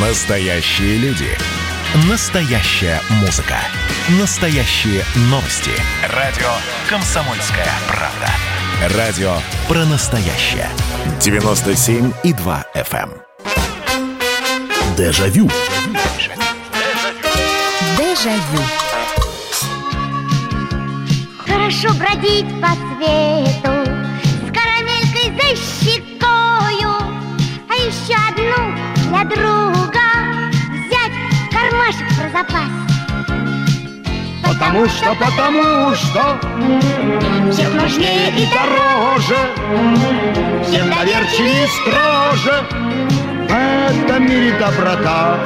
Настоящие люди. Настоящая музыка. Настоящие новости. Радио «Комсомольская правда». Радио про настоящее. 97,2 FM. эм. Дежавю. Дежавю. Хорошо бродить по свету С карамелькой за щекою А еще одну для друга запас Потому что, потому что Всех нужнее и дороже Всем доверчивее и строже. В этом мире доброта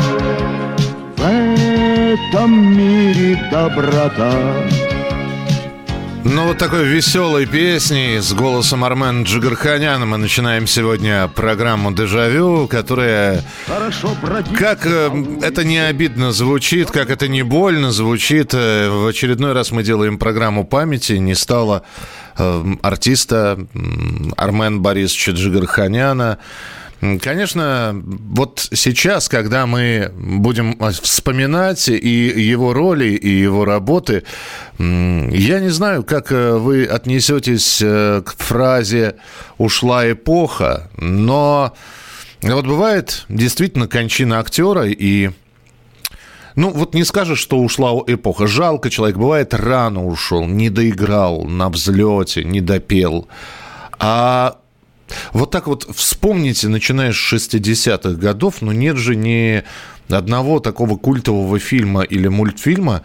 В этом мире доброта Ну, вот такой веселой песней с голосом Армен Джигарханяна мы начинаем сегодня программу «Дежавю», которая, как э, это не обидно звучит, как это не больно звучит, э, в очередной раз мы делаем программу памяти, не стало э, артиста Армен Борисовича Джигарханяна. Конечно, вот сейчас, когда мы будем э, вспоминать и его роли, и его работы, я не знаю, как э, вы отнесетесь э, к фразе «ушла эпоха», но вот бывает действительно кончина актера, и ну, вот не скажешь, что ушла эпоха. Жалко человек. Бывает, рано ушел, не доиграл на взлете, не допел. А вот так вот вспомните, начиная с 60-х годов, ну нет же ни одного такого культового фильма или мультфильма,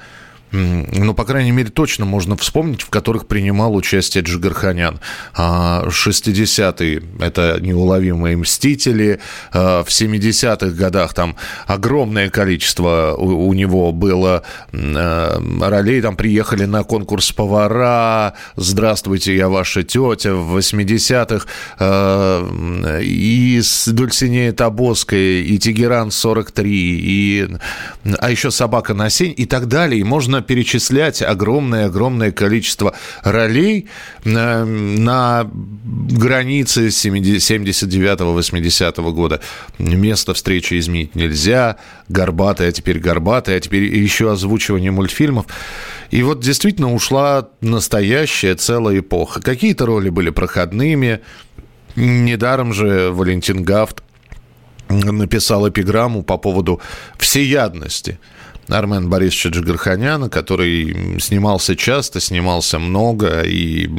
ну, по крайней мере, точно можно вспомнить, в которых принимал участие Джигарханян. А, 60-е – это «Неуловимые мстители», а, в 70-х годах там огромное количество у, него было э, ролей, там приехали на конкурс повара, «Здравствуйте, я ваша тетя», в 80-х э, и с Дульсинея Табоской, и Тегеран-43, и, а еще «Собака на сень» и так далее. И можно перечислять огромное-огромное количество ролей на, на границе 79-80 года. Место встречи изменить нельзя, горбатый, а теперь горбатый, а теперь еще озвучивание мультфильмов. И вот действительно ушла настоящая целая эпоха. Какие-то роли были проходными. Недаром же Валентин Гафт написал эпиграмму по поводу всеядности Армен Борисовича Джигарханяна, который снимался часто, снимался много, и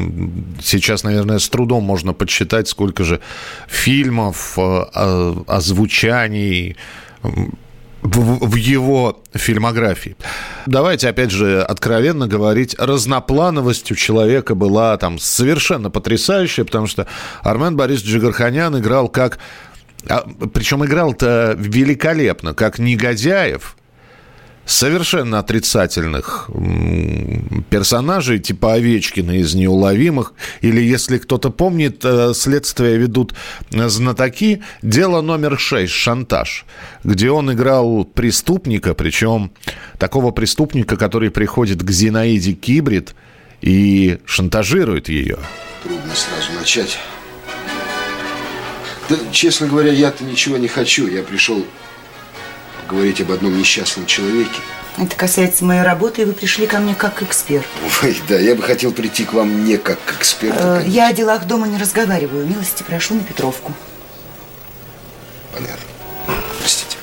сейчас, наверное, с трудом можно подсчитать, сколько же фильмов, э, озвучаний, в, в его фильмографии. Давайте, опять же, откровенно говорить, разноплановость у человека была там совершенно потрясающая, потому что Армен Борис Джигарханян играл как... а, причем играл-то великолепно, как негодяев, совершенно отрицательных персонажей, типа Овечкина из «Неуловимых», или, если кто-то помнит, э, следствие ведут знатоки, дело номер шесть «Шантаж», где он играл преступника, причем такого преступника, который приходит к Зинаиде Кибрид и шантажирует ее. Трудно сразу начать. Да, честно говоря, я-то ничего не хочу. Я пришел говорить об одном несчастном человеке. Это касается моей работы, и вы пришли ко мне как эксперт. Ой, да, я бы хотел прийти к вам не как к эксперту. Э, конечно. Я о делах дома не разговариваю. Милости прошу на Петровку. Понятно. Простите.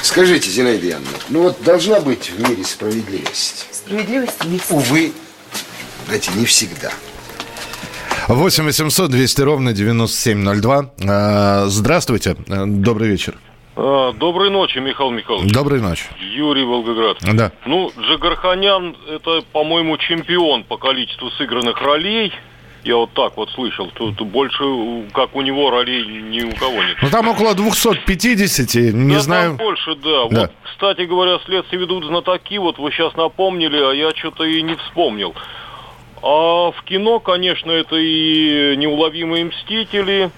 Скажите, Зинаида Яновна, ну вот должна быть в мире справедливость. Справедливости есть. Увы, знаете, не всегда. 8 800 200 ровно 9702. Э, Здравствуйте, Э, добрый вечер. А, Доброй ночи, Михаил Михайлович. Доброй ночи. Юрий Волгоград. Да. Ну, Джигарханян это, по-моему, чемпион по количеству сыгранных ролей. Я вот так вот слышал. Тут больше, как у него, ролей ни у кого нет. Ну, там около 250, не Да, знаю. там больше, да. Да. Вот, кстати говоря, следствие ведут знатоки. Вот вы сейчас напомнили, а я что-то и не вспомнил. А в кино, конечно, это и неуловимые мстители,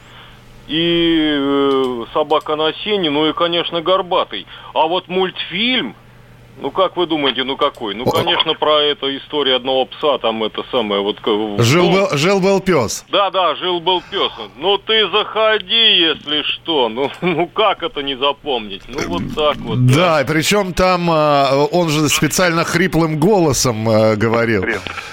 и э, собака на сене, ну и, конечно, горбатый. А вот мультфильм Ну, как вы думаете, ну какой? Ну, конечно, про эту историю одного пса, там это самое, вот... Жил-был жил был пес. Да, да, жил-был пес. Ну, ты заходи, если что. Ну, ну, как это не запомнить? Ну, вот так вот. Да, да причем там а, он же специально хриплым голосом а, говорил.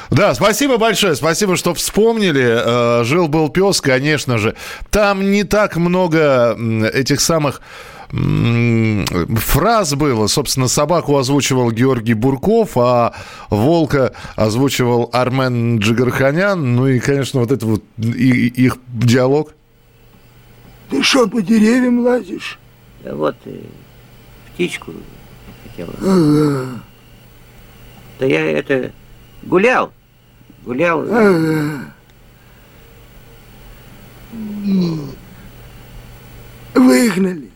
Да, спасибо большое, спасибо, что вспомнили. А, жил-был пес, конечно же. Там не так много этих самых фраз было. Собственно, собаку озвучивал Георгий Бурков, а волка озвучивал Армен Джигарханян. Ну и, конечно, вот это вот и, их диалог. Ты что, по деревьям лазишь? Да вот, птичку хотел. Ага. Да я это гулял. Гулял. Ага. Выгнали.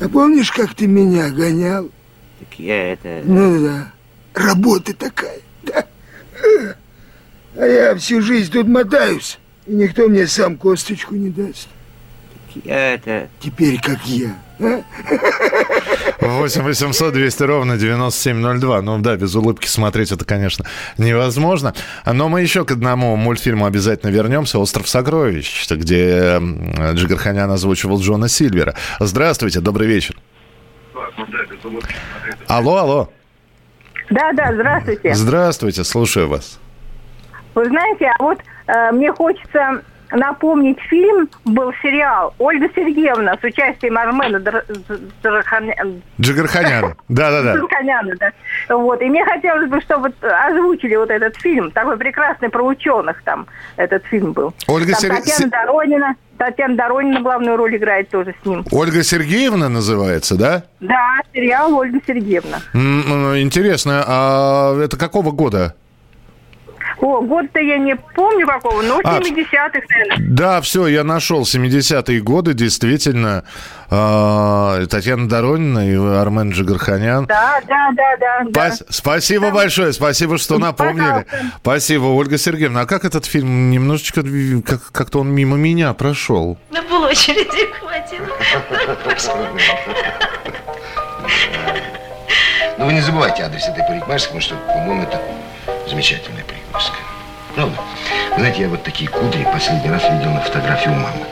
А помнишь, как ты меня гонял? Так я это... Ну да, работа такая, да. А я всю жизнь тут мотаюсь, и никто мне сам косточку не даст. Так я это... Теперь как я. 8 800 200 ровно 9702. Ну да, без улыбки смотреть это, конечно, невозможно. Но мы еще к одному мультфильму обязательно вернемся. «Остров сокровищ», где Джигарханян озвучивал Джона Сильвера. Здравствуйте, добрый вечер. Алло, алло. Да, да, здравствуйте. Здравствуйте, слушаю вас. Вы знаете, а вот э, мне хочется напомнить фильм, был сериал «Ольга Сергеевна» с участием Армена Джигарханяна. Да-да-да. Джигарханяна, да. Вот. И мне хотелось бы, чтобы озвучили вот этот фильм. Такой прекрасный про ученых там этот фильм был. Ольга Сергеевна. Татьяна Доронина. Татьяна Доронина главную роль играет тоже с ним. Ольга Сергеевна называется, да? Да, сериал «Ольга Сергеевна». Интересно, а это какого года? О, год-то я не помню какого, но а, 70-х, наверное. Да, все, я нашел 70-е годы, действительно. Э, Татьяна Доронина и Армен Джигарханян. Да, да, да, да. Спас- да. Спасибо да. большое, спасибо, что напомнили. Пожалуйста. Спасибо, Ольга Сергеевна. А как этот фильм немножечко, как- как-то он мимо меня прошел? На полочереди хватило. Ну, вы не забывайте адрес этой парикмахерской, потому что, по-моему, это замечательная парикмахерская. Правда? Вы знаете, я вот такие кудри последний раз видел на фотографии у мамы.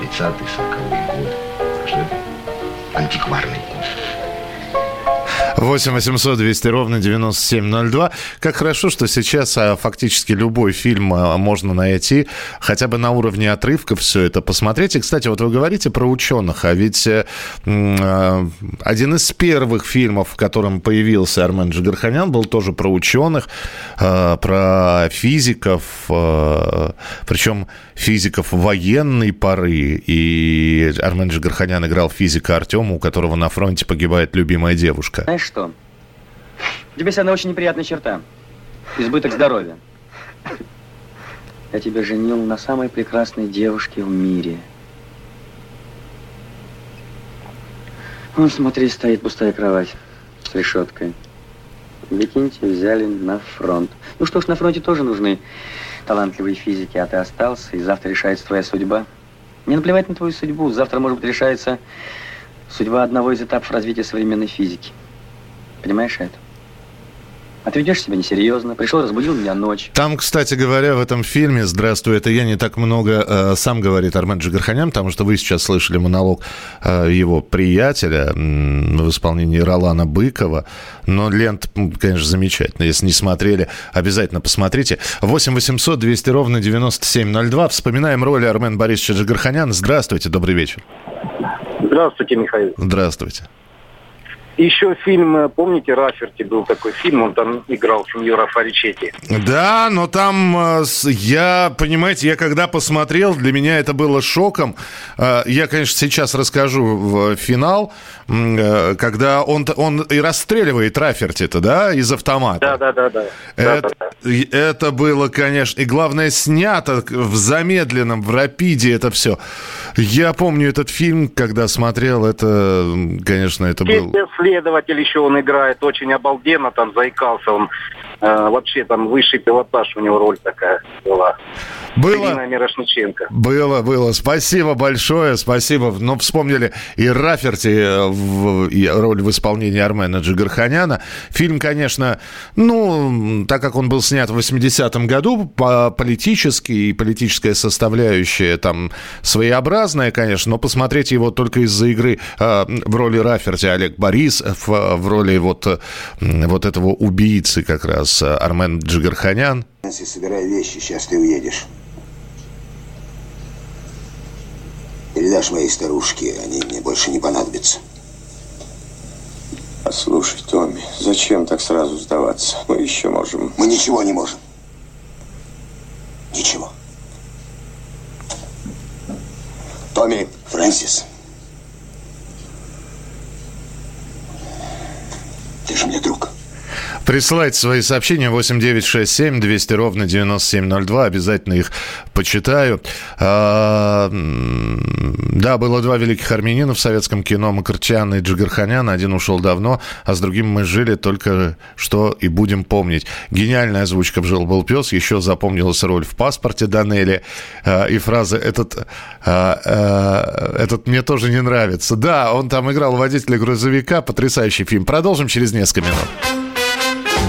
30-е, 40-е годы. Что это? Антикварный кудри. 8 800 200 ровно 9702. Как хорошо, что сейчас а, фактически любой фильм а, можно найти, хотя бы на уровне отрывков все это посмотреть. И, кстати, вот вы говорите про ученых, а ведь э, а, один из первых фильмов, в котором появился Армен Джигарханян, был тоже про ученых, про физиков, причем физиков военной поры. И Армен Джигарханян играл физика Артема, у которого на фронте погибает любимая девушка. Знаешь что? У тебя есть одна очень неприятная черта. Избыток здоровья. Я тебя женил на самой прекрасной девушке в мире. Вон, смотри, стоит пустая кровать с решеткой. Викинти взяли на фронт. Ну что ж, на фронте тоже нужны талантливые физики, а ты остался, и завтра решается твоя судьба. Мне наплевать на твою судьбу. Завтра, может быть, решается судьба одного из этапов развития современной физики. Понимаешь это? А ты ведешь себя несерьезно. Пришел, разбудил меня ночь. Там, кстати говоря, в этом фильме «Здравствуй, это я» не так много э, сам говорит Армен Джигарханян, потому что вы сейчас слышали монолог э, его приятеля э, в исполнении Ролана Быкова. Но лента, конечно, замечательная. Если не смотрели, обязательно посмотрите. 8 800 200 ровно 9702. Вспоминаем роли Армен Борисовича Джигарханяна. Здравствуйте, добрый вечер. Здравствуйте, Михаил. Здравствуйте. Еще фильм, э, помните, Раферти был такой фильм, он там играл сеньора Фаричетти. Да, но там э, я, понимаете, я когда посмотрел, для меня это было шоком. Э, я, конечно, сейчас расскажу в финал, когда он, он и расстреливает Раферти-то, да, из автомата. Да, да, да, да. Это, да, да, да. это было, конечно, и главное, снято в замедленном, в рапиде это все. Я помню этот фильм, когда смотрел, это, конечно, это был следователь еще он играет очень обалденно, там заикался он. Э, вообще там высший пилотаж у него роль такая была. Было. Ирина Мирошниченко. Было, было. Спасибо большое, спасибо. Ну, вспомнили и Раферти, э, в, и роль в исполнении Армена Джигарханяна. Фильм, конечно, ну, так как он был снят в 80-м году, по политический и политическая составляющая там своеобразная, конечно, но посмотреть его только из-за игры э, в роли Раферти Олег Борис, в, в роли вот, вот этого убийцы как раз э, Армен Джигарханян. Нэнси, собирай вещи, сейчас ты уедешь. Передашь моей старушке, они мне больше не понадобятся. Послушай, Томми, зачем так сразу сдаваться? Мы еще можем... Мы ничего не можем. Ничего. Томми, Фрэнсис. Ты же мне друг. Присылайте свои сообщения 8967 200 ровно 9702. Обязательно их почитаю. А, да, было два великих армянина в советском кино. Макарчан и Джигарханян. Один ушел давно, а с другим мы жили только что и будем помнить. Гениальная озвучка в «Жил-был пес». Еще запомнилась роль в паспорте Данели. А, и фраза «этот, а, «этот мне тоже не нравится». Да, он там играл водителя грузовика. Потрясающий фильм. Продолжим через несколько минут.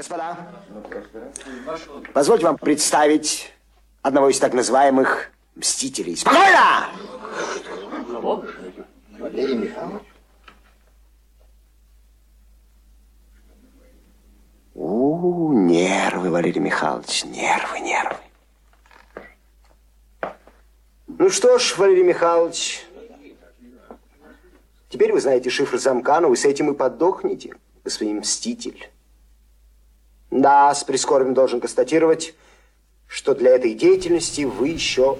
Господа, позвольте вам представить одного из так называемых мстителей. Спокойно! Валерий Михайлович? У, нервы, Валерий Михайлович, нервы, нервы. Ну что ж, Валерий Михайлович, теперь вы знаете шифр замка, но вы с этим и подохнете, господин мститель. Да, с прискорбием должен констатировать, что для этой деятельности вы еще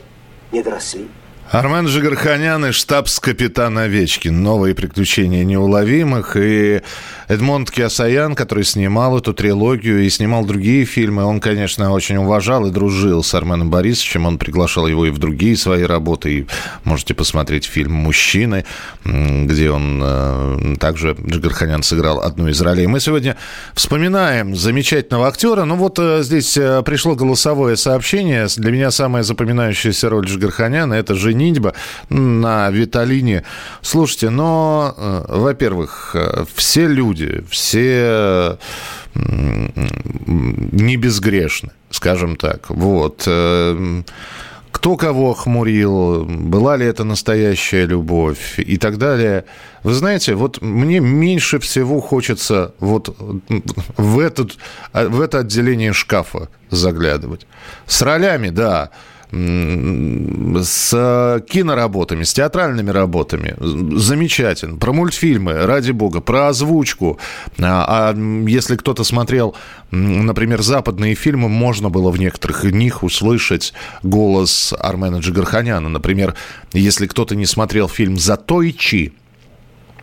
не доросли. Армен Жигарханян и штабс-капитан Овечкин. Новые приключения неуловимых. И Эдмонд Киасаян, который снимал эту трилогию и снимал другие фильмы, он, конечно, очень уважал и дружил с Арменом Борисовичем. Он приглашал его и в другие свои работы. И можете посмотреть фильм «Мужчины», где он э, также, Джигарханян, сыграл одну из ролей. Мы сегодня вспоминаем замечательного актера. Ну вот э, здесь э, пришло голосовое сообщение. Для меня самая запоминающаяся роль Джигарханяна – это «Женитьба» на Виталине. Слушайте, но, э, во-первых, э, все люди, все не безгрешны, скажем так. Вот. Э, кто кого хмурил, была ли это настоящая любовь и так далее. Вы знаете, вот мне меньше всего хочется вот в, этот, в это отделение шкафа заглядывать. С ролями, да, с киноработами, с театральными работами. Замечательно. Про мультфильмы, ради бога, про озвучку. А, а если кто-то смотрел, например, западные фильмы, можно было в некоторых них услышать голос Армена Джигарханяна. Например, если кто-то не смотрел фильм «Затойчи»,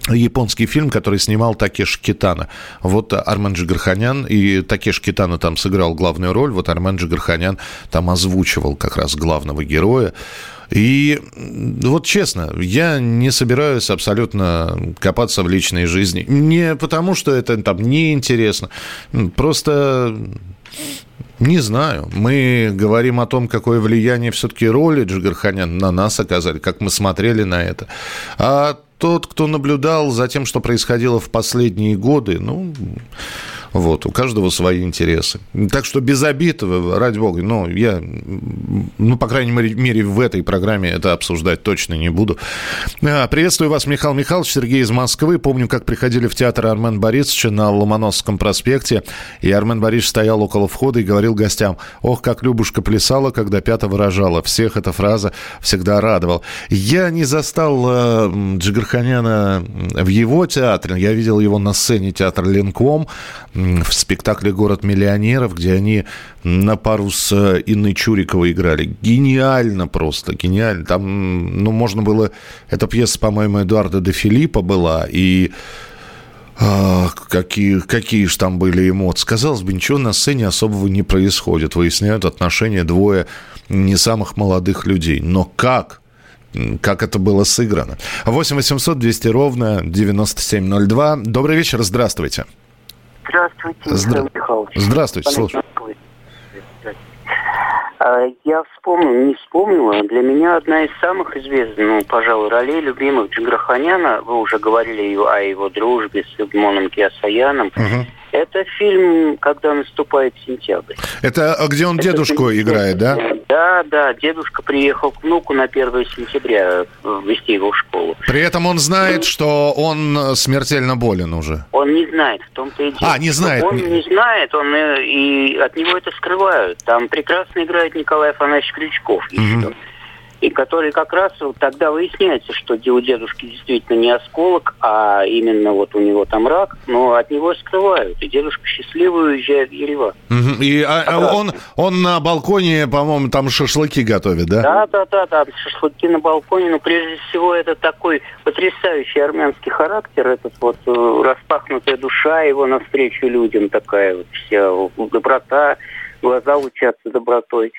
японский фильм, который снимал Такеш Китана. Вот Армен Джигарханян, и Такеш Китана там сыграл главную роль, вот Армен Джигарханян там озвучивал как раз главного героя. И вот честно, я не собираюсь абсолютно копаться в личной жизни. Не потому, что это там неинтересно, просто не знаю. Мы говорим о том, какое влияние все-таки роли Джигарханян на нас оказали, как мы смотрели на это. А тот, кто наблюдал за тем, что происходило в последние годы, ну, вот, у каждого свои интересы. Так что без обид, ради бога, ну, я, ну, по крайней мере, в этой программе это обсуждать точно не буду. А, приветствую вас, Михаил Михайлович, Сергей из Москвы. Помню, как приходили в театр Армен Борисовича на Ломоносовском проспекте, и Армен Борисович стоял около входа и говорил гостям, ох, как Любушка плясала, когда пята выражала. Всех эта фраза всегда радовала. Я не застал э, Джигарханяна в его театре, я видел его на сцене театра Ленком, в спектакле «Город миллионеров», где они на пару с э, Инной Чуриковой играли. Гениально просто, гениально. Там, ну, можно было... Эта пьеса, по-моему, Эдуарда де Филиппа была, и а, какие, какие же там были эмоции. Казалось бы, ничего на сцене особого не происходит. Выясняют отношения двое не самых молодых людей. Но как? Как это было сыграно? 8 800 200 ровно 9702. Добрый вечер, здравствуйте. Здравствуйте, Здра- Михаил Михайлович. Здравствуйте, слушаю. А, Я вспомнил, не вспомнила. Для меня одна из самых известных, ну, пожалуй, ролей любимых Джигарханяна, вы уже говорили о его дружбе с Эдмоном Киасаяном, это фильм «Когда наступает сентябрь». Это а, где он дедушку играет, да? Да, да, дедушка приехал к внуку на 1 сентября э, вести его в школу. При этом он знает, что он э, смертельно болен уже. Он не знает, в том-то и дело. А, не знает. Он не знает, он э, и от него это скрывают. Там прекрасно играет Николай Афанасьевич Крючков еще. И который как раз вот тогда выясняется, что у дедушки действительно не осколок, а именно вот у него там рак, но от него скрывают. И дедушка счастливый уезжает в Ереван. И а, а он, он на балконе, по-моему, там шашлыки готовит, да? Да, да, да, да, шашлыки на балконе, но прежде всего это такой потрясающий армянский характер, этот вот э, распахнутая душа его навстречу людям такая вот вся доброта, глаза лучатся добротой.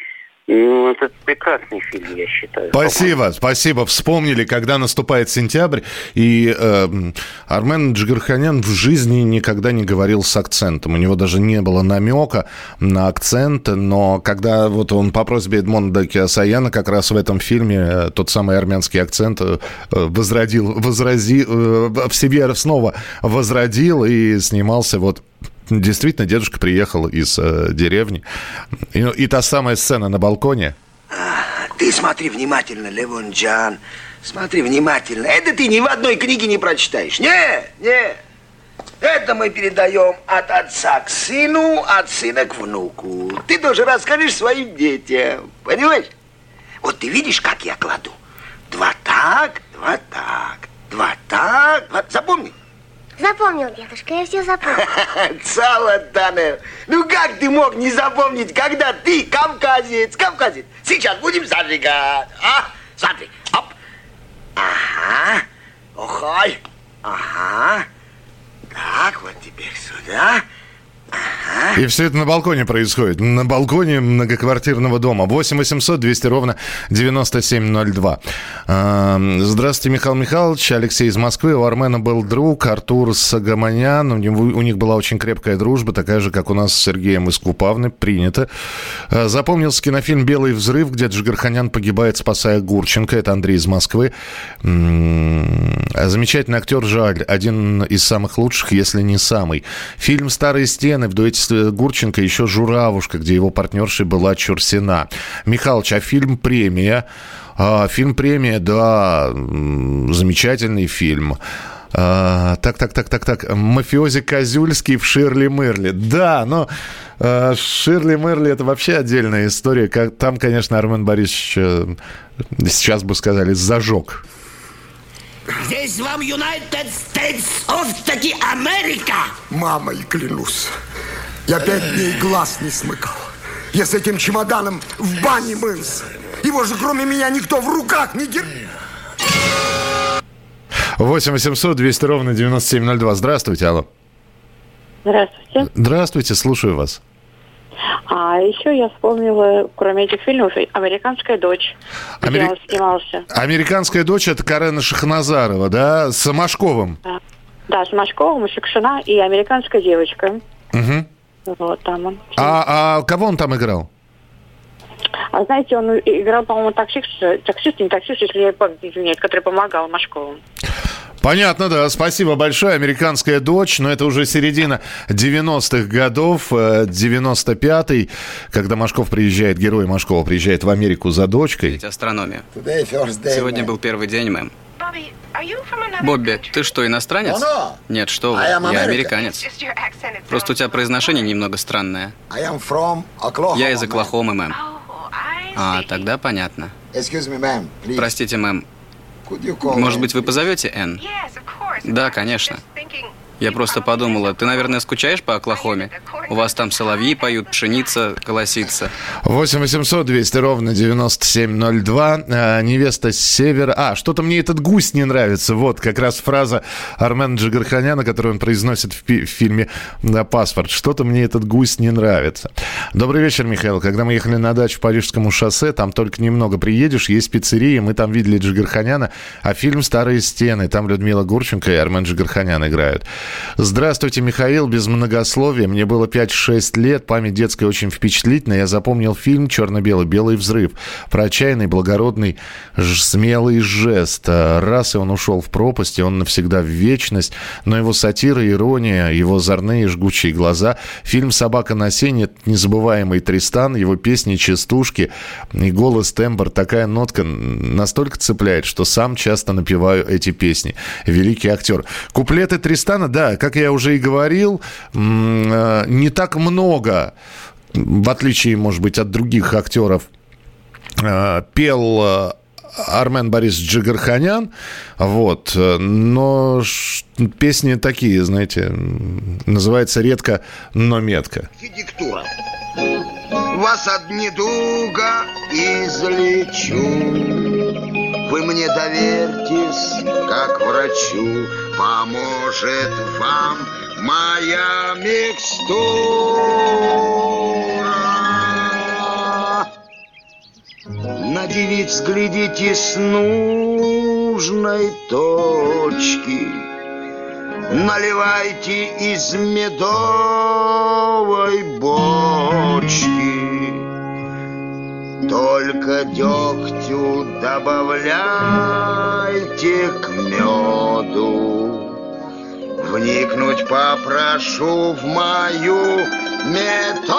Ну, это прекрасный фильм, я считаю. Спасибо, спасибо. Вспомнили, когда наступает сентябрь, и э, Армен Джигарханян в жизни никогда не говорил с акцентом. У него даже не было намека на акцент, но когда вот он по просьбе Эдмонда Киасаяна как раз в этом фильме э, тот самый армянский акцент э, возродил, возрази, э, в себе снова возродил и снимался вот Действительно, дедушка приехал из э, деревни. И, и та самая сцена на балконе. Ты смотри внимательно, Левон Джан. Смотри внимательно. Это ты ни в одной книге не прочитаешь. Не, не. Это мы передаем от отца к сыну, от сына к внуку. Ты тоже расскажешь своим детям. Понимаешь? Вот ты видишь, как я кладу? Два так, два так, два так. два- Запомни? Запомнил, дедушка, я все запомнил. Цалатане. Ну как ты мог не запомнить, когда ты кавказец, кавказец? Сейчас будем зажигать. А? Смотри. Оп. Ага. Охай. Ага. Так, вот теперь сюда. И все это на балконе происходит. На балконе многоквартирного дома. 8 800 200 ровно 9702. Эм, Здравствуйте, Михаил Михайлович. Алексей из Москвы. У Армена был друг Артур Сагаманян. У, них была очень крепкая дружба, такая же, как у нас с Сергеем из Купавны. Принято. Э, Запомнился кинофильм «Белый взрыв», где Джигарханян погибает, спасая Гурченко. Это Андрей из Москвы. М, Замечательный актер Жаль. Один из самых лучших, если не самый. Фильм «Старые стены» в дуэте Гурченко еще «Журавушка», где его партнершей была Чурсина. Михалыч, а фильм «Премия»? А, фильм «Премия», да, замечательный фильм. А, так, так, так, так, так. Мафиози Козюльский в Ширли Мерли. Да, но э, Ширли Мерли это вообще отдельная история. Как, там, конечно, Армен Борисович, э, сейчас бы сказали, зажег. Здесь вам United States of таки Америка. Мамой клянусь. Я пять дней глаз не смыкал. Я с этим чемоданом в бане мылся. Его же кроме меня никто в руках не держит. 8 800 200 ровно 9702. Здравствуйте, алло. Здравствуйте. Здравствуйте, слушаю вас. А еще я вспомнила, кроме этих фильмов, «Американская дочь», где Амери- он снимался. Американская дочь это Карена Шахназарова, да, с Машковым. Да, да с Машковым, Шукшина и «Американская девочка». Мгм. Вот там он. А, а кого он там играл? А знаете, он играл, по-моему, таксист, таксист, не таксист, если я память не изменяет, который помогал Машкову. Понятно, да. Спасибо большое. Американская дочь, но это уже середина 90-х годов, э, 95-й, когда Машков приезжает, герой Машкова приезжает в Америку за дочкой. Астрономия. First day, Сегодня был первый день, мэм. Бобби, ты что, иностранец? No, no. Нет, что вы, я американец. Просто у тебя произношение немного странное. Я из. Оклахомы, мэм. А, тогда понятно. Простите, мэм. Может быть, вы позовете Энн? Да, конечно. Я просто подумала, ты, наверное, скучаешь по Оклахоме? У вас там соловьи поют, пшеница колосится. 8 800 200 ровно 9702. А, невеста с севера. А, что-то мне этот гусь не нравится. Вот как раз фраза Армена Джигарханяна, которую он произносит в, в фильме да, «Паспорт». Что-то мне этот гусь не нравится. Добрый вечер, Михаил. Когда мы ехали на дачу по Рижскому шоссе, там только немного приедешь, есть пиццерия, мы там видели Джигарханяна, а фильм «Старые стены», там Людмила Гурченко и Армен Джигарханян играют. Здравствуйте, Михаил, без многословия. Мне было 5-6 лет, память детская очень впечатлительная. Я запомнил фильм «Черно-белый. Белый взрыв» про отчаянный, благородный, смелый жест. Раз и он ушел в пропасть, и он навсегда в вечность. Но его сатира, ирония, его озорные жгучие глаза. Фильм «Собака на сене» — незабываемый Тристан, его песни, частушки и голос, тембр, такая нотка настолько цепляет, что сам часто напеваю эти песни. Великий актер. Куплеты Тристана, да, как я уже и говорил, э, не так много, в отличие, может быть, от других актеров, э, пел э, Армен Борис Джигарханян, вот, но песни такие, знаете, называется редко, но метко. Диктура. Вас от недуга излечу, Вы мне доверьтесь, как врачу, Поможет вам моя микстура. На девиц глядите с нужной точки, Наливайте из медовой бочки. Только дегтю добавляйте к меду. Вникнуть попрошу в мою методу.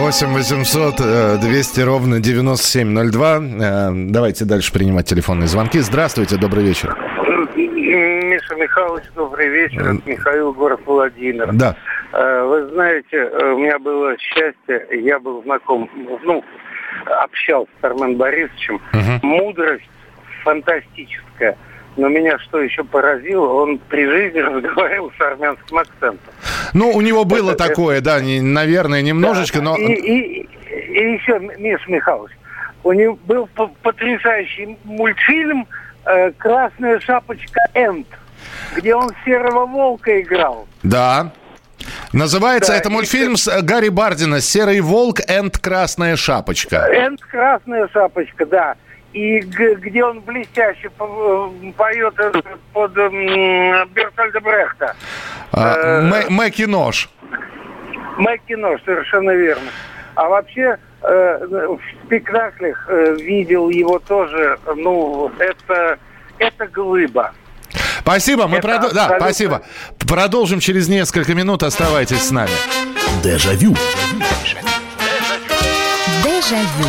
8 800 200 ровно 9702. Э, Давайте дальше принимать телефонные звонки. Здравствуйте, добрый вечер. Миша Михайлович, добрый вечер. Это Михаил, город Владимир. Да. Э, Вы знаете, э, у меня было счастье, я был знаком, ну, общался с Армен Борисовичем. Мудрость фантастическая. Но меня что еще поразило, он при жизни разговаривал с армянским акцентом. Ну, у него было такое, да, не- наверное, немножечко, но... И, и, и еще, Миш Михайлович, у него был потрясающий мультфильм э, «Красная шапочка Энд», где он серого волка играл. Да. Называется Да, это и- мультфильм с э, Гарри Бардина «Серый волк энд красная шапочка». Энд «Красная шапочка», да. И где он блестяще по- поет э, под Бертольда Брехта. А, Э, Мэ- Мэки нож. Мэккино, совершенно верно. А вообще э, в спектаклях видел его тоже, ну, это, это глыба. Спасибо, мы Это продо- Да, спасибо. Продолжим через несколько минут. Оставайтесь с нами. Дежавю. Дежавю.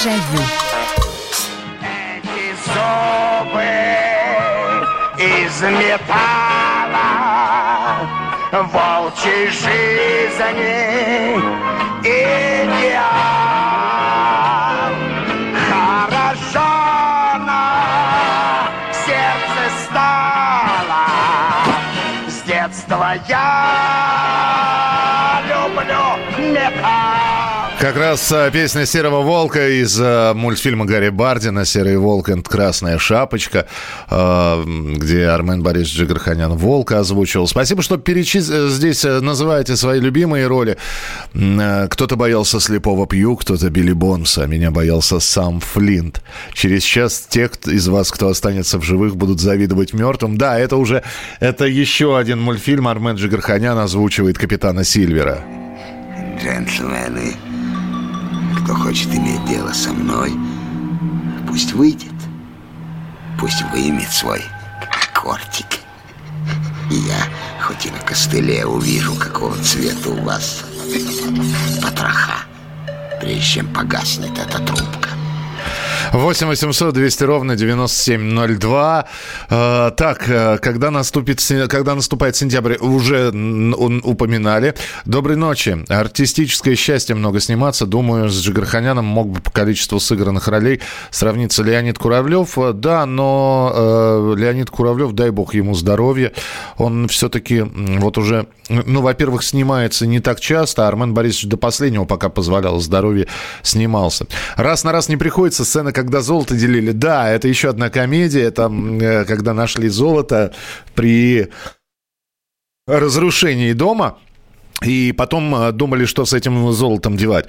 Зубы из металла волчьей жизни идеал. Хорошо на сердце стало с детства я люблю металл. Как раз а, песня «Серого волка» из а, мультфильма Гарри Бардина «Серый волк и красная шапочка», а, где Армен Борис Джигарханян волка озвучивал. Спасибо, что перечис... э, здесь э, называете свои любимые роли. Э, Кто-то боялся слепого Пью, кто-то Билли Бонса, меня боялся сам Флинт. Через час те из вас, кто останется в живых, будут завидовать мертвым. Да, это уже это еще один мультфильм. Армен Джигарханян озвучивает капитана Сильвера. Джентльмены, кто хочет иметь дело со мной, пусть выйдет. Пусть вымет свой кортик. И я, хоть и на костыле, увижу, какого цвета у вас потроха, прежде чем погаснет эта трубка. 8 800 200 ровно 9702. Э, так, э, когда, наступит, когда наступает сентябрь, уже упоминали. Доброй ночи. Артистическое счастье много сниматься. Думаю, с Джигарханяном мог бы по количеству сыгранных ролей сравниться Леонид Куравлев. Да, но э, Леонид Куравлев, дай бог ему здоровья, он все-таки вот уже, ну, во-первых, снимается не так часто, а Армен Борисович до последнего, пока позволял здоровье, снимался. Раз на раз не приходится, сцена когда золото делили. Да, это еще одна комедия. Там, э, когда нашли золото при разрушении дома. И потом э, думали, что с этим золотом девать.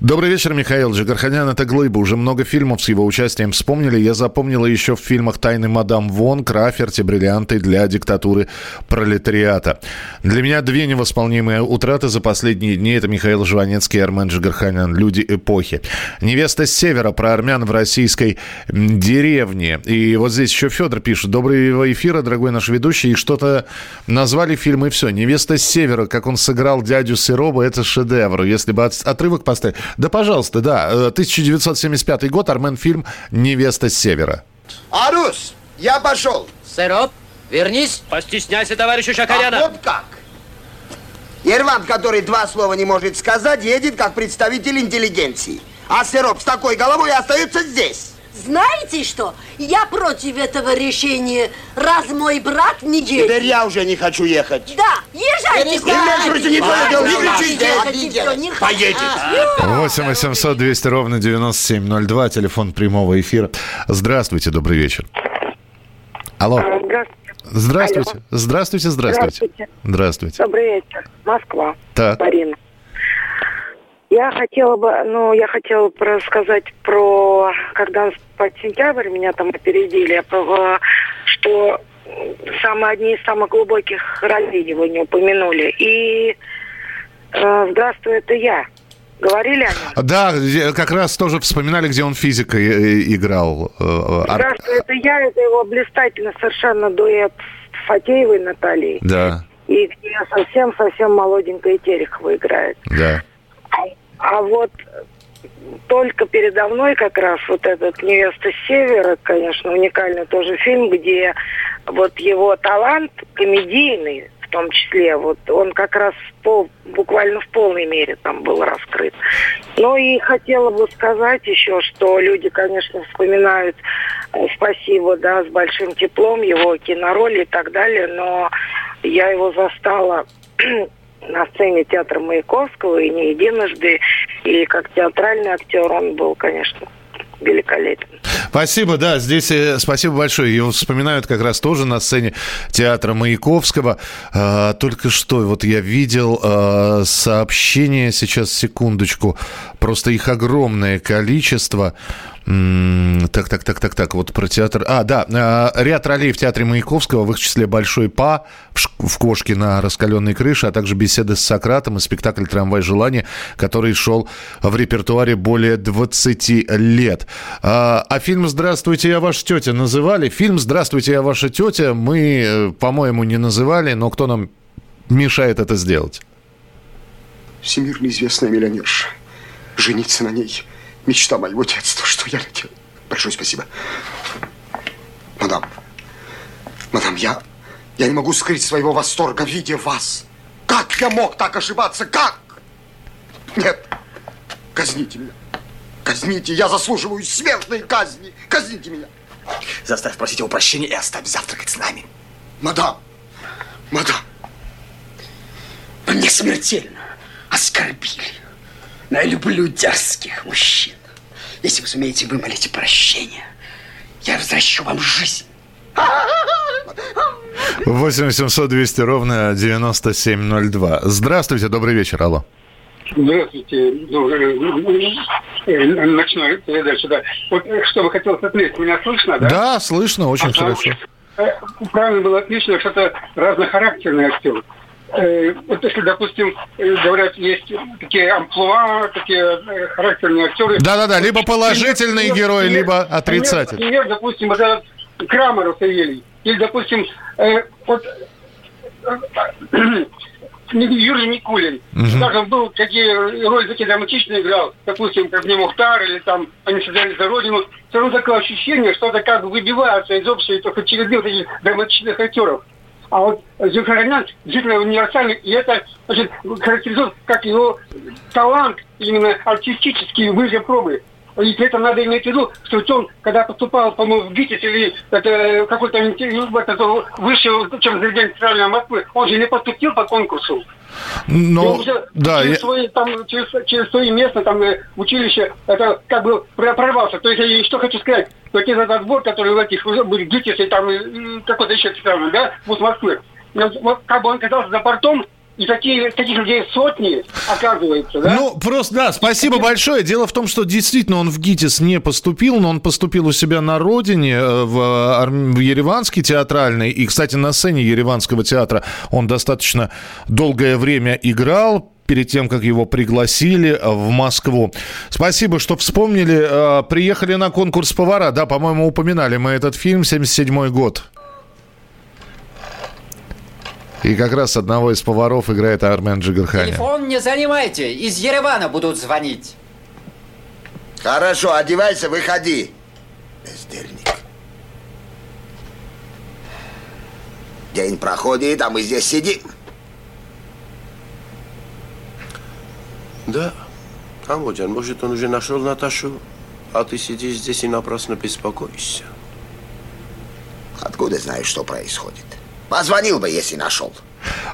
Добрый вечер, Михаил. Джигарханян – это глыба. Уже много фильмов с его участием вспомнили. Я запомнила еще в фильмах «Тайны мадам Вон», «Краферти», «Бриллианты» для диктатуры пролетариата. Для меня две невосполнимые утраты за последние дни – это Михаил Жванецкий и Армен Джигарханян. «Люди эпохи». «Невеста с севера» про армян в российской деревне. И вот здесь еще Федор пишет. Доброго эфира, дорогой наш ведущий. И что-то назвали фильм, и все. «Невеста с севера», как он сыграл сыграл дядю Сироба, это шедевр. Если бы отрывок поставить... Да, пожалуйста, да. 1975 э, год, Армен фильм «Невеста с севера». Арус, я пошел. Сироп, вернись. Постесняйся, товарищ Шакаряна. А вот как? Ервант, который два слова не может сказать, едет как представитель интеллигенции. А Сироп с такой головой остается здесь. Знаете что? Я против этого решения, раз мой брат не едет. Теперь я уже не хочу ехать. Да, езжайте. Не вмешивайте, не дело, не кричите. Поедете. 8 800 200 ровно 9702, телефон прямого эфира. Здравствуйте, добрый вечер. Алло. Здравствуйте. Здравствуйте, здравствуйте. Здравствуйте. Здравствуйте. Добрый вечер. Москва. Так. Марина. Я хотела бы, ну, я хотела бы рассказать про, когда под сентябрь меня там опередили, что самые одни из самых глубоких ролей его не упомянули. И э, «Здравствуй, это я». Говорили о нем? Да, как раз тоже вспоминали, где он физикой играл. Э, «Здравствуй, это я». Это его блистательно совершенно дуэт с Фатеевой Натальей. Да. И где совсем-совсем молоденькая Терехова играет. Да. А вот только передо мной как раз вот этот «Невеста севера», конечно, уникальный тоже фильм, где вот его талант комедийный, в том числе, вот он как раз пол, буквально в полной мере там был раскрыт. Ну и хотела бы сказать еще, что люди, конечно, вспоминают э, спасибо, да, с большим теплом его кинороли и так далее, но я его застала на сцене театра Маяковского и не единожды. И как театральный актер он был, конечно, великолепен. Спасибо, да, здесь э, спасибо большое. Его вспоминают как раз тоже на сцене театра Маяковского. Э, только что вот я видел э, сообщение, сейчас секундочку, просто их огромное количество. Так, так, так, так, так, вот про театр. А, да, э, ряд ролей в театре Маяковского, в их числе «Большой па» в «Кошке на раскаленной крыше», а также беседы с Сократом и спектакль «Трамвай желания», который шел в репертуаре более 20 лет. А, а фильм «Здравствуйте, я ваша тетя» называли? Фильм «Здравствуйте, я ваша тетя» мы, э, по-моему, не называли, но кто нам мешает это сделать? Всемирно известная миллионерша. Жениться на ней – Мечта моего детства, что я надел. Большое спасибо. Мадам, мадам, я, я не могу скрыть своего восторга, видя вас. Как я мог так ошибаться? Как? Нет, казните меня. Казните, я заслуживаю смертной казни. Казните меня. Заставь просить его прощения и оставь завтракать с нами. Мадам, мадам. Вы мне смертельно оскорбили. Но я люблю дерзких мужчин. Если вы сумеете вымолить прощение, я возвращу вам жизнь. 8 800 200 ровно 9702. Здравствуйте, добрый вечер, алло. Здравствуйте. Ночной передача, да. Вот что бы хотелось отметить, меня слышно, да? Да, слышно, очень а, хорошо. Правильно было отмечено, что это разнохарактерный актер. Э, вот если, допустим, э, говорят, есть такие амплуа, такие э, характерные актеры. Да-да-да, либо положительный герой, либо отрицательный. Например, допустим, вот этот Крамер Савелий. Или, допустим, э, вот Юрий Никулин. Даже был какие роли такие драматичные играл, допустим, как не Мухтар, или там они создали за родину. Все равно такое ощущение, что это как бы выбивается из общей только череды вот этих драматичных актеров. А вот Зюхаранян действительно универсальный, и это значит, характеризует как его талант именно артистический выше пробы. И при этом надо иметь в виду, что он, когда поступал, по-моему, в ГИТИС или это какой-то это высшее чем заведение Центральной Москвы, он же не поступил по конкурсу. Но, уже да, через, я- свои, там, через, через свои места там, э, училище, это как бы про- прорвался. То есть я что хочу сказать, то есть этот отбор, который в этих уже были ГИТИС и там и какой-то еще страны, да, вуз Москвы, вот, вот как бы он оказался за бортом, и такие, таких людей сотни, оказывается, да? Ну, просто, да, спасибо большое. Дело в том, что действительно он в ГИТИС не поступил, но он поступил у себя на родине, э, в, Ар- в Ереванский театральный. И, кстати, на сцене Ереванского театра он достаточно долгое время играл перед тем, как его пригласили э, в Москву. Спасибо, что вспомнили. Э, Приехали на конкурс повара. Да, по-моему, упоминали мы этот фильм, 77 год. И как раз одного из поваров играет Армен Джигарханян. Телефон не занимайте, из Еревана будут звонить. Хорошо, одевайся, выходи. Бездельник. День проходит, а мы здесь сидим. Да. Амоджан, может, он уже нашел Наташу, а ты сидишь здесь и напрасно беспокоишься. Откуда знаешь, что происходит? Позвонил бы, если нашел.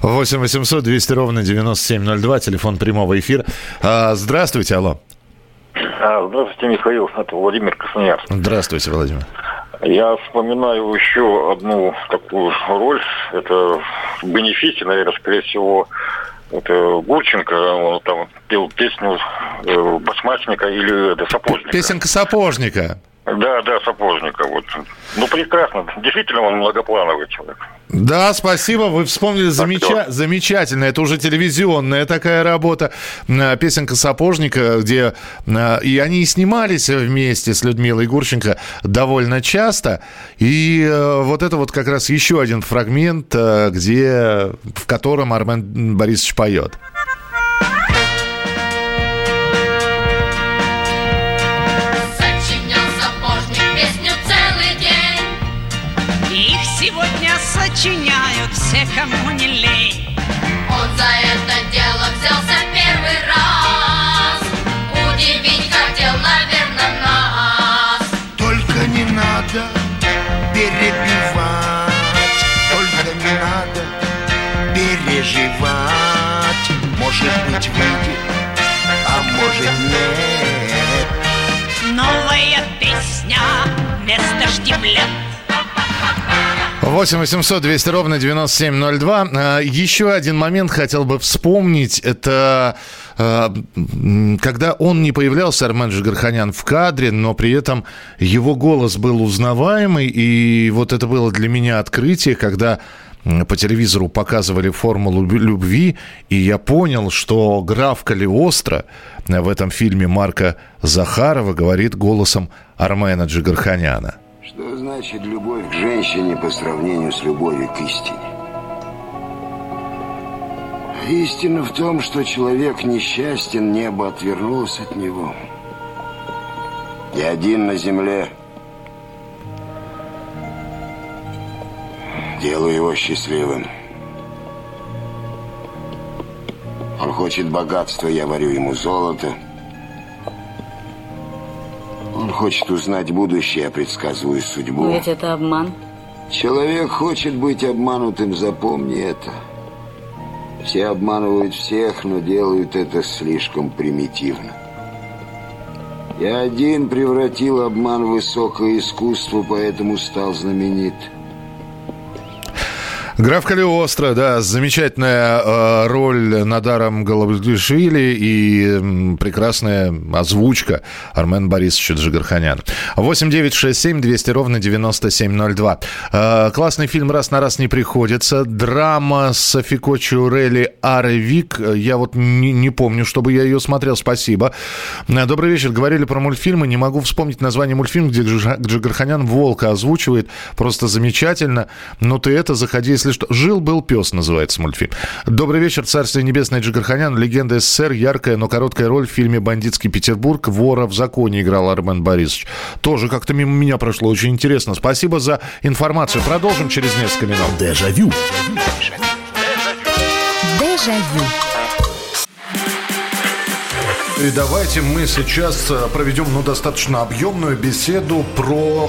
8 800 200 ровно 9702, телефон прямого эфира. А, здравствуйте, алло. А, Здравствуйте, Михаил. Это Владимир Красноярск. Здравствуйте, Владимир. Я вспоминаю еще одну такую роль. Это в наверное, скорее всего, это Гурченко. Он там пел песню э, «Басмачника» или это, «Сапожника». Песенка сапожника. Да, да, «Сапожника». Вот. Ну, прекрасно. Действительно, он многоплановый человек. Да, спасибо, вы вспомнили замеча- замечательно. Это уже телевизионная такая работа. М, Песенка сапожника, где э, и они и снимались вместе с Людмилой Гурченко довольно часто. И э, вот это вот как раз еще один фрагмент, э, где, в котором Армен Борисович поет. Сочиняют все, кому не лень. Он за это дело взялся первый раз. Удивить хотел, наверное, нас. Только не надо перебивать, только не надо переживать. Может быть выйдет, а может нет. Новая песня вместо штиблет. 8 800 200 ровно 9702. А, Еще один момент хотел бы вспомнить. Это а, когда он не появлялся, Армен Джигарханян, в кадре, но при этом его голос был узнаваемый. И вот это было для меня открытие, когда по телевизору показывали формулу лю- любви, и я понял, что граф Калиостро в этом фильме Марка Захарова говорит голосом Армена Джигарханяна. Что значит любовь к женщине по сравнению с любовью к истине? Истина в том, что человек несчастен, небо отвернулось от него. И один на земле. Делаю его счастливым. Он хочет богатства, я варю ему золото. Он хочет узнать будущее, я предсказываю судьбу. Но ведь это обман. Человек хочет быть обманутым, запомни это. Все обманывают всех, но делают это слишком примитивно. Я один превратил обман в высокое искусство, поэтому стал знаменит. Граф Калиостро, да, замечательная э, роль Надаром Голубишвили и м, прекрасная озвучка Армен Борисовича Джигарханян. 8 9 6 7 200 ровно 9702. Э, классный фильм «Раз на раз не приходится». Драма Софико Чурели «Аревик». Я вот не, не помню, чтобы я ее смотрел. Спасибо. Э, Добрый вечер. Говорили про мультфильмы. Не могу вспомнить название мультфильма, где Джи- Джигарханян волка озвучивает. Просто замечательно. Ну ты это, заходи, если что. «Жил-был пес» называется мультфильм. Добрый вечер. Царствие небесное Джигарханян. Легенда СССР. Яркая, но короткая роль в фильме «Бандитский Петербург». Вора в законе играл Армен Борисович. Тоже как-то мимо меня прошло. Очень интересно. Спасибо за информацию. Продолжим через несколько минут. Дежавю. Дежавю. И давайте мы сейчас э, проведем ну, достаточно объемную беседу про...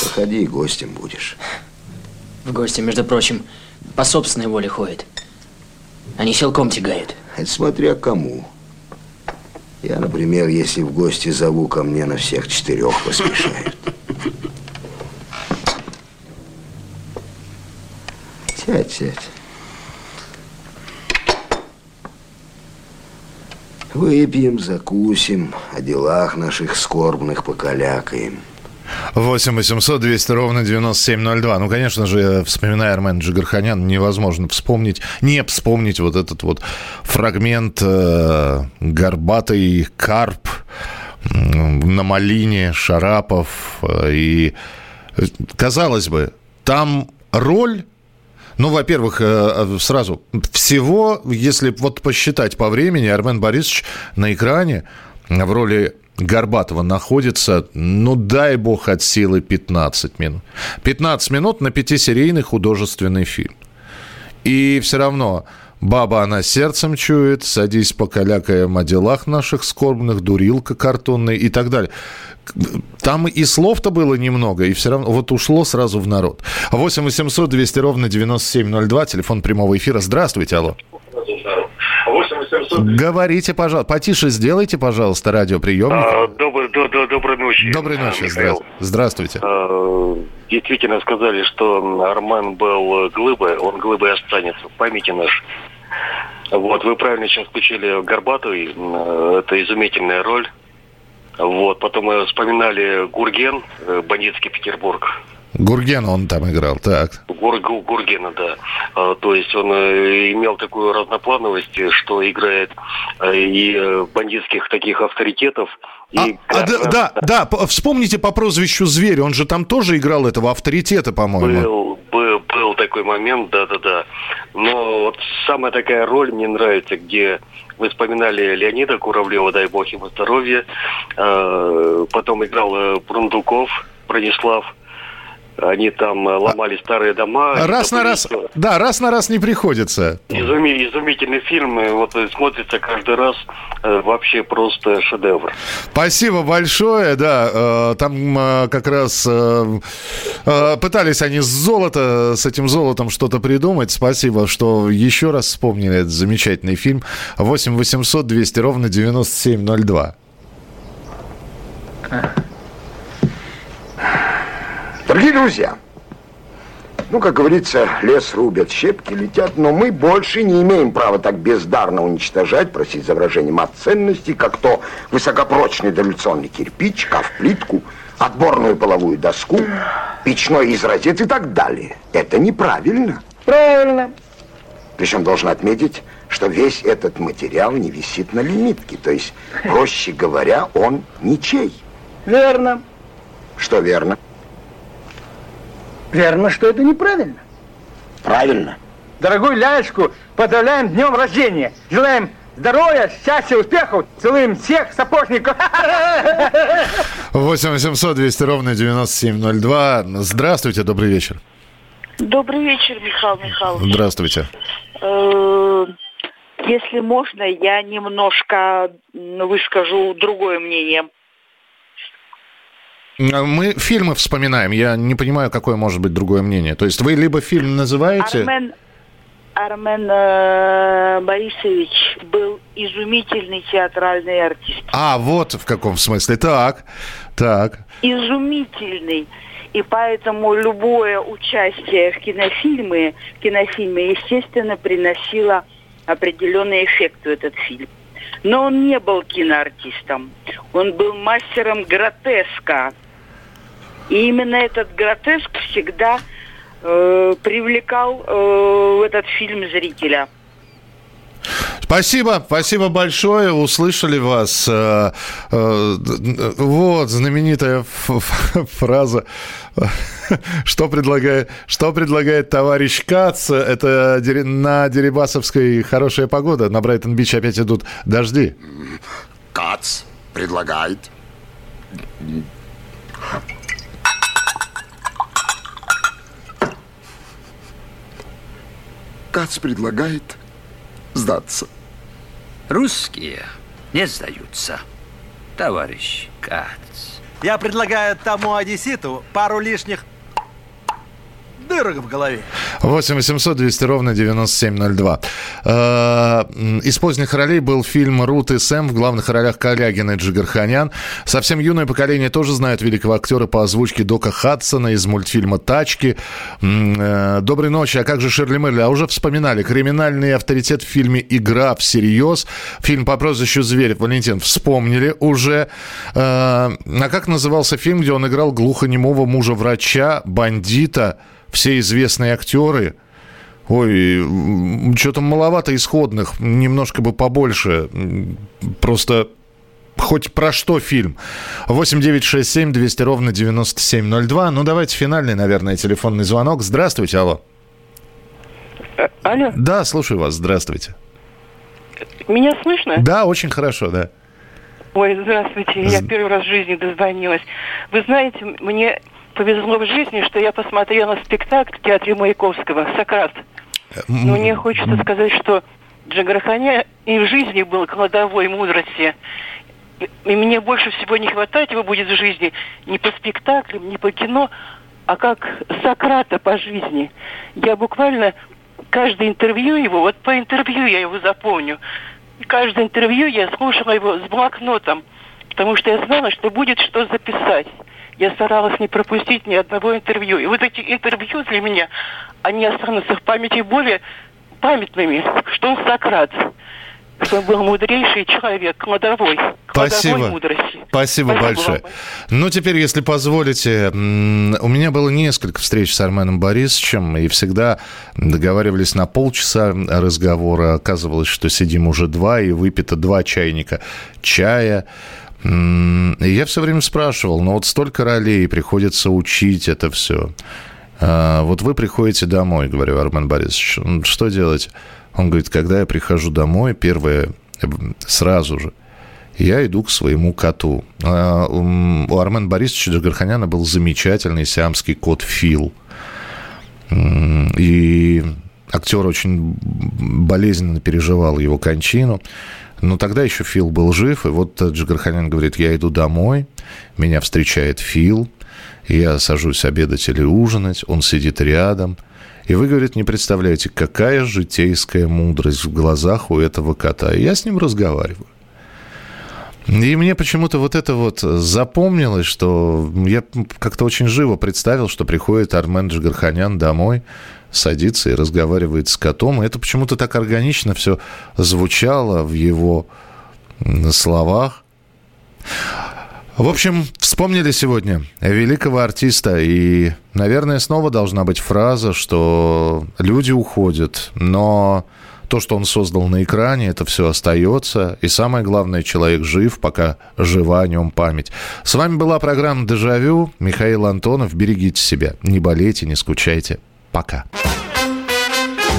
Проходи, гостем будешь. В гости, между прочим, по собственной воле ходит. Они силком тягают. Это смотря кому. Я, например, если в гости зову ко мне на всех четырех поспешают. Сядь, сядь. Выпьем, закусим, о делах наших скорбных покалякаем. 8 800 200 ровно 9702. Ну, конечно же, вспоминая Армен Джигарханян, невозможно вспомнить, не вспомнить вот этот вот фрагмент э, «Горбатый карп» на малине, Шарапов. э, И, э, казалось бы, там роль ну, во-первых, э, сразу, всего, если вот посчитать по времени, Армен Борисович на экране в роли Горбатова находится, ну, дай бог, от силы 15 минут. 15 минут на пятисерийный художественный фильм. И все равно баба она сердцем чует, садись покалякаем о делах наших скорбных, дурилка картонная и так далее. Там и слов-то было немного, и все равно вот ушло сразу в народ. 8 800 200 ровно 9702, телефон прямого эфира. Здравствуйте, алло. 8800. Говорите, пожалуйста. Потише сделайте, пожалуйста, радиоприемник. А, Добрый, до- до- доброй ночи. Доброй ночи. Михаил. здра- Здравствуйте. А, Действительно сказали, что Армен был глыбой, он глыбой останется в памяти наш. Вот, вы правильно сейчас включили Горбатый, это изумительная роль. Вот, потом мы вспоминали Гурген, э, бандитский Петербург. Гурген он там играл, так. Гур, Гу- Гургена, да. А, то есть он э, имел такую разноплановость, что играет э, и э, бандитских таких авторитетов, и А, да, да, да, п- вспомните по прозвищу Зверь, он же там тоже играл этого авторитета, по-моему. Был, был, был такой момент, да-да-да. Но вот самая такая роль мне нравится, где вы вспоминали Леонида Куравлева, дай бог ему здоровья. Потом играл Брундуков, Бронислав. Они там э, ломали старые дома. Раз Это на раз, да, раз на раз не приходится. изуми- изумительный фильм. и Вот э, смотрится каждый раз э, вообще просто шедевр. Спасибо большое, да, э, там э, как раз э, э, пытались они с золота, с этим золотом что-то придумать. Спасибо, что еще раз вспомнили этот замечательный фильм. 8 800 200 ровно 9702. Дорогие друзья, ну, как говорится, лес рубят, щепки летят, но мы больше не имеем права так бездарно уничтожать, просить за выражением от ценностей, как то высокопрочный дореволюционный кирпич, плитку, отборную половую доску, печной изразец и так далее. Это неправильно. Правильно. Причем должен отметить, что весь этот материал не висит на лимитке, то есть, проще говоря, он ничей. Верно. Что верно? Верно, что это неправильно. Правильно. Дорогую Ляечку поздравляем с днем рождения. Желаем Здоровья, счастья, успехов! Целуем всех сапожников! 8 800 200 ровно 9702. Здравствуйте, добрый вечер. Добрый вечер, Михаил Михайлович. Здравствуйте. Э, Если можно, я немножко выскажу другое мнение. Мы фильмы вспоминаем. Я не понимаю, какое может быть другое мнение. То есть вы либо фильм называете... Армен, Армен э, Борисович был изумительный театральный артист. А, вот в каком смысле. Так, так. Изумительный. И поэтому любое участие в кинофильме, в кинофильме, естественно, приносило определенный эффект в этот фильм. Но он не был киноартистом. Он был мастером гротеска. И именно этот гротеск всегда э, привлекал э, в этот фильм зрителя. Спасибо, спасибо большое, услышали вас. Э, э, Вот знаменитая фраза, что предлагает, что предлагает товарищ Кац, это на Дерибасовской хорошая погода, на Брайтон-Бич опять идут дожди. Кац предлагает. Кац предлагает сдаться. Русские не сдаются, товарищ Кац. Я предлагаю тому одесситу пару лишних дырок в голове. 8 800 200 ровно 9702. Э, Из поздних ролей был фильм «Рут и Сэм» в главных ролях Калягин и Джигарханян. Совсем юное поколение тоже знает великого актера по озвучке Дока Хадсона из мультфильма «Тачки». Э, Доброй ночи. А как же Шерли Мерли? А уже вспоминали. Криминальный авторитет в фильме «Игра всерьез». Фильм по прозвищу «Зверь». Валентин, вспомнили уже. Э, А как назывался фильм, где он играл глухонемого мужа-врача, бандита, все известные актеры? Ой, что-то маловато исходных, немножко бы побольше. Просто хоть про что фильм. 8 9 6 7 200 ровно 9702. Ну, давайте финальный, наверное, телефонный звонок. Здравствуйте, алло. Алло, Да, слушаю вас, здравствуйте. меня слышно? Да, очень хорошо, да. Ой, здравствуйте, я первый раз в жизни дозвонилась. Вы знаете, мне повезло в жизни, что я посмотрела спектакль в театре Маяковского «Сократ». Но мне хочется сказать, что Джигарханя и в жизни был кладовой мудрости. И- мне больше всего не хватает его будет в жизни не по спектаклям, не по кино, а как Сократа по жизни. Я буквально каждое интервью его, вот по интервью я его запомню. Каждое интервью я слушала его с блокнотом, потому что я знала, что будет что записать. Я старалась не пропустить ни одного интервью. И вот эти интервью для меня, они останутся в памяти более памятными, что он Сократ, что он был мудрейший человек, кладовой, кладовой Спасибо. мудрости. Спасибо, большое. Ну, теперь, если позволите, у меня было несколько встреч с Арменом Борисовичем, и всегда договаривались на полчаса разговора. Оказывалось, что сидим уже два, и выпито два чайника чая. И я все время спрашивал, ну вот столько ролей, приходится учить это все. Вот вы приходите домой, говорю, Армен Борисович, «М, что делать? Он говорит, когда я прихожу домой, первое, э, сразу же, я иду к своему коту. А, У Армена Борисовича Джигарханяна был замечательный сиамский кот Фил. И актер очень болезненно переживал его кончину. Но тогда еще Фил был жив, и вот Джигарханян говорит, я иду домой, меня встречает Фил, я сажусь обедать или ужинать, он сидит рядом. И вы, говорит, не представляете, какая житейская мудрость в глазах у этого кота. И я с ним разговариваю. И мне почему-то вот это вот запомнилось, что я как-то очень живо представил, что приходит Армен Джигарханян домой, садится и разговаривает с котом. Это почему-то так органично все звучало в его словах. В общем, вспомнили сегодня великого артиста, и, наверное, снова должна быть фраза, что люди уходят, но то, что он создал на экране, это все остается. И самое главное, человек жив, пока жива о нем память. С вами была программа «Дежавю». Михаил Антонов. Берегите себя. Не болейте, не скучайте. Пока.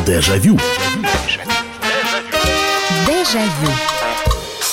Дежавю. Дежавю. Дежавю.